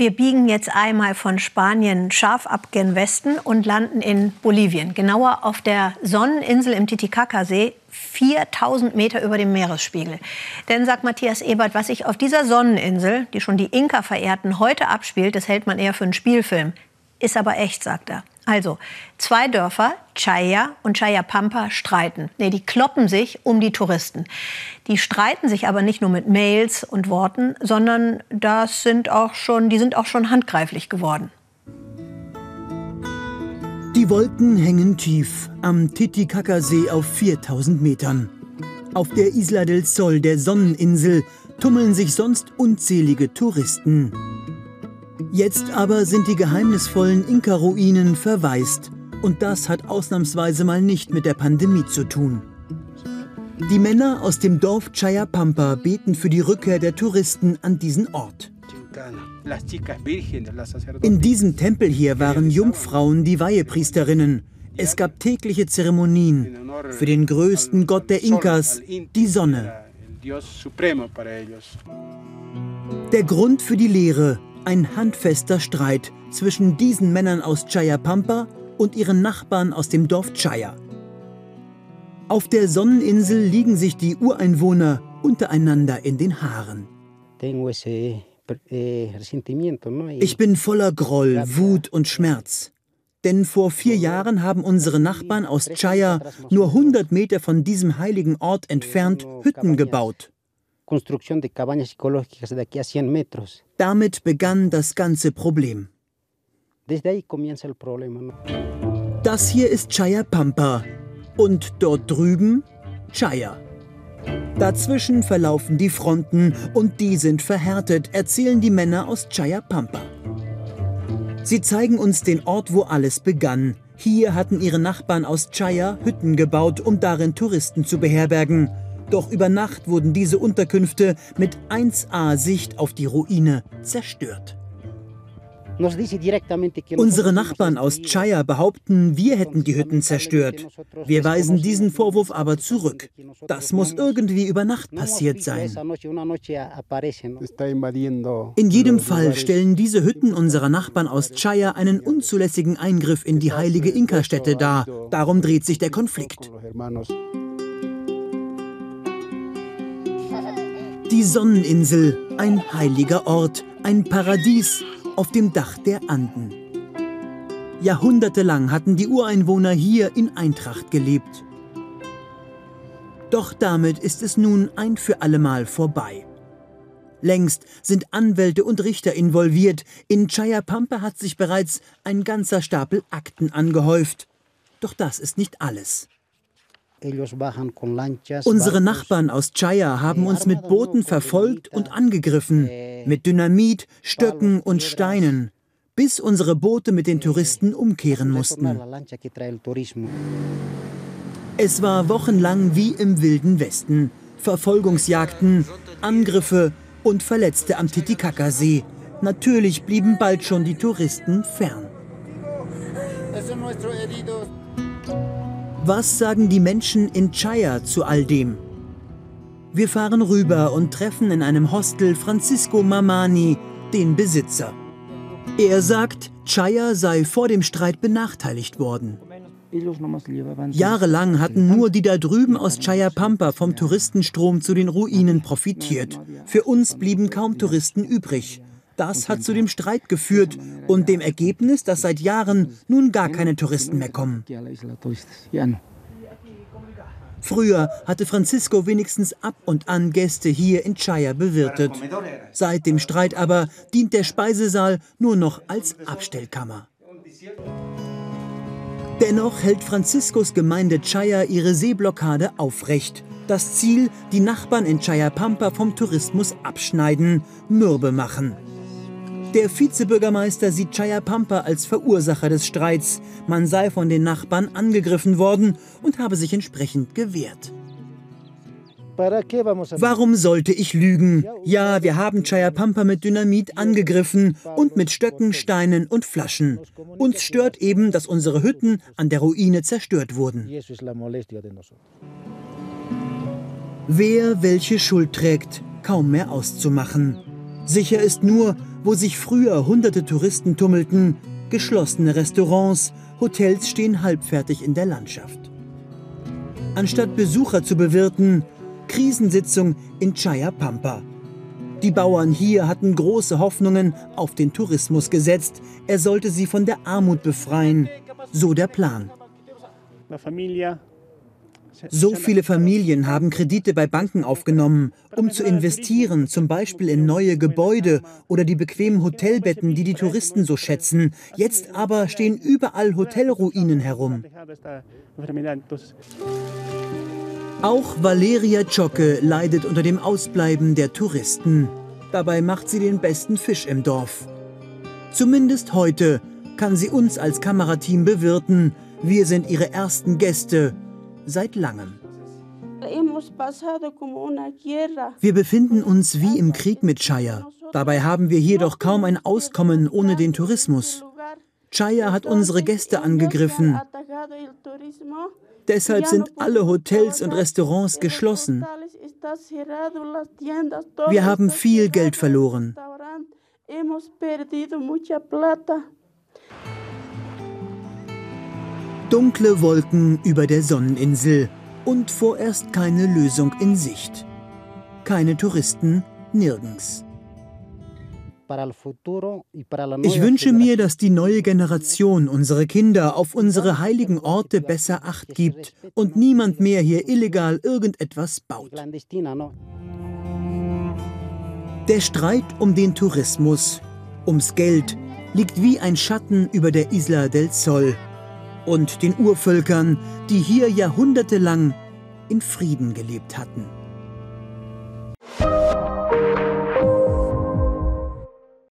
Wir biegen jetzt einmal von Spanien scharf ab gen Westen und landen in Bolivien, genauer auf der Sonneninsel im Titicacasee, 4000 Meter über dem Meeresspiegel. Denn, sagt Matthias Ebert, was sich auf dieser Sonneninsel, die schon die Inka verehrten, heute abspielt, das hält man eher für einen Spielfilm. Ist aber echt, sagt er. Also, zwei Dörfer, Chaya und Chayapampa, streiten. Nee, die kloppen sich um die Touristen. Die streiten sich aber nicht nur mit Mails und Worten, sondern das sind auch schon, die sind auch schon handgreiflich geworden. Die Wolken hängen tief am Titicacasee auf 4000 Metern. Auf der Isla del Sol, der Sonneninsel, tummeln sich sonst unzählige Touristen. Jetzt aber sind die geheimnisvollen Inka-Ruinen verwaist. Und das hat ausnahmsweise mal nicht mit der Pandemie zu tun. Die Männer aus dem Dorf Chayapampa beten für die Rückkehr der Touristen an diesen Ort. In diesem Tempel hier waren Jungfrauen die Weihepriesterinnen. Es gab tägliche Zeremonien für den größten Gott der Inkas, die Sonne. Der Grund für die Lehre ein handfester Streit zwischen diesen Männern aus Chayapampa und ihren Nachbarn aus dem Dorf Chaya. Auf der Sonneninsel liegen sich die Ureinwohner untereinander in den Haaren. Ich bin voller Groll, Wut und Schmerz. Denn vor vier Jahren haben unsere Nachbarn aus Chaya nur 100 Meter von diesem heiligen Ort entfernt Hütten gebaut. Damit begann das ganze Problem. Das hier ist Chayapampa und dort drüben Chaya. Dazwischen verlaufen die Fronten und die sind verhärtet, erzählen die Männer aus Chayapampa. Sie zeigen uns den Ort, wo alles begann. Hier hatten ihre Nachbarn aus Chaya Hütten gebaut, um darin Touristen zu beherbergen. Doch über Nacht wurden diese Unterkünfte mit 1A-Sicht auf die Ruine zerstört. Unsere Nachbarn aus Chaya behaupten, wir hätten die Hütten zerstört. Wir weisen diesen Vorwurf aber zurück. Das muss irgendwie über Nacht passiert sein. In jedem Fall stellen diese Hütten unserer Nachbarn aus Chaya einen unzulässigen Eingriff in die heilige Inka-Stätte dar. Darum dreht sich der Konflikt. Die Sonneninsel, ein heiliger Ort, ein Paradies auf dem Dach der Anden. Jahrhundertelang hatten die Ureinwohner hier in Eintracht gelebt. Doch damit ist es nun ein für allemal vorbei. Längst sind Anwälte und Richter involviert. In Chayapampa hat sich bereits ein ganzer Stapel Akten angehäuft. Doch das ist nicht alles. Unsere Nachbarn aus Chaya haben uns mit Booten verfolgt und angegriffen, mit Dynamit, Stöcken und Steinen, bis unsere Boote mit den Touristen umkehren mussten. Es war wochenlang wie im wilden Westen. Verfolgungsjagden, Angriffe und Verletzte am Titicacasee. Natürlich blieben bald schon die Touristen fern. Was sagen die Menschen in Chaya zu all dem? Wir fahren rüber und treffen in einem Hostel Francisco Mamani, den Besitzer. Er sagt, Chaya sei vor dem Streit benachteiligt worden. Jahrelang hatten nur die da drüben aus Chayapampa vom Touristenstrom zu den Ruinen profitiert. Für uns blieben kaum Touristen übrig. Das hat zu dem Streit geführt und dem Ergebnis, dass seit Jahren nun gar keine Touristen mehr kommen. Früher hatte Francisco wenigstens ab und an Gäste hier in Chaya bewirtet. Seit dem Streit aber dient der Speisesaal nur noch als Abstellkammer. Dennoch hält Franciscos Gemeinde Chaya ihre Seeblockade aufrecht. Das Ziel, die Nachbarn in Chayapampa vom Tourismus abschneiden, mürbe machen. Der Vizebürgermeister sieht Chayapampa als Verursacher des Streits. Man sei von den Nachbarn angegriffen worden und habe sich entsprechend gewehrt. Warum sollte ich lügen? Ja, wir haben Chayapampa mit Dynamit angegriffen und mit Stöcken, Steinen und Flaschen. Uns stört eben, dass unsere Hütten an der Ruine zerstört wurden. Wer welche Schuld trägt, kaum mehr auszumachen. Sicher ist nur, wo sich früher hunderte Touristen tummelten, geschlossene Restaurants, Hotels stehen halbfertig in der Landschaft. Anstatt Besucher zu bewirten, Krisensitzung in Chayapampa. Die Bauern hier hatten große Hoffnungen auf den Tourismus gesetzt. Er sollte sie von der Armut befreien. So der Plan. So viele Familien haben Kredite bei Banken aufgenommen, um zu investieren, zum Beispiel in neue Gebäude oder die bequemen Hotelbetten, die die Touristen so schätzen. Jetzt aber stehen überall Hotelruinen herum. Auch Valeria Ciocke leidet unter dem Ausbleiben der Touristen. Dabei macht sie den besten Fisch im Dorf. Zumindest heute kann sie uns als Kamerateam bewirten. Wir sind ihre ersten Gäste seit langem. Wir befinden uns wie im Krieg mit Chaya. Dabei haben wir hier doch kaum ein Auskommen ohne den Tourismus. Chaya hat unsere Gäste angegriffen. Deshalb sind alle Hotels und Restaurants geschlossen. Wir haben viel Geld verloren. Dunkle Wolken über der Sonneninsel und vorerst keine Lösung in Sicht. Keine Touristen nirgends. Ich wünsche mir, dass die neue Generation, unsere Kinder, auf unsere heiligen Orte besser Acht gibt und niemand mehr hier illegal irgendetwas baut. Der Streit um den Tourismus, ums Geld, liegt wie ein Schatten über der Isla del Sol und den Urvölkern, die hier jahrhundertelang in Frieden gelebt hatten.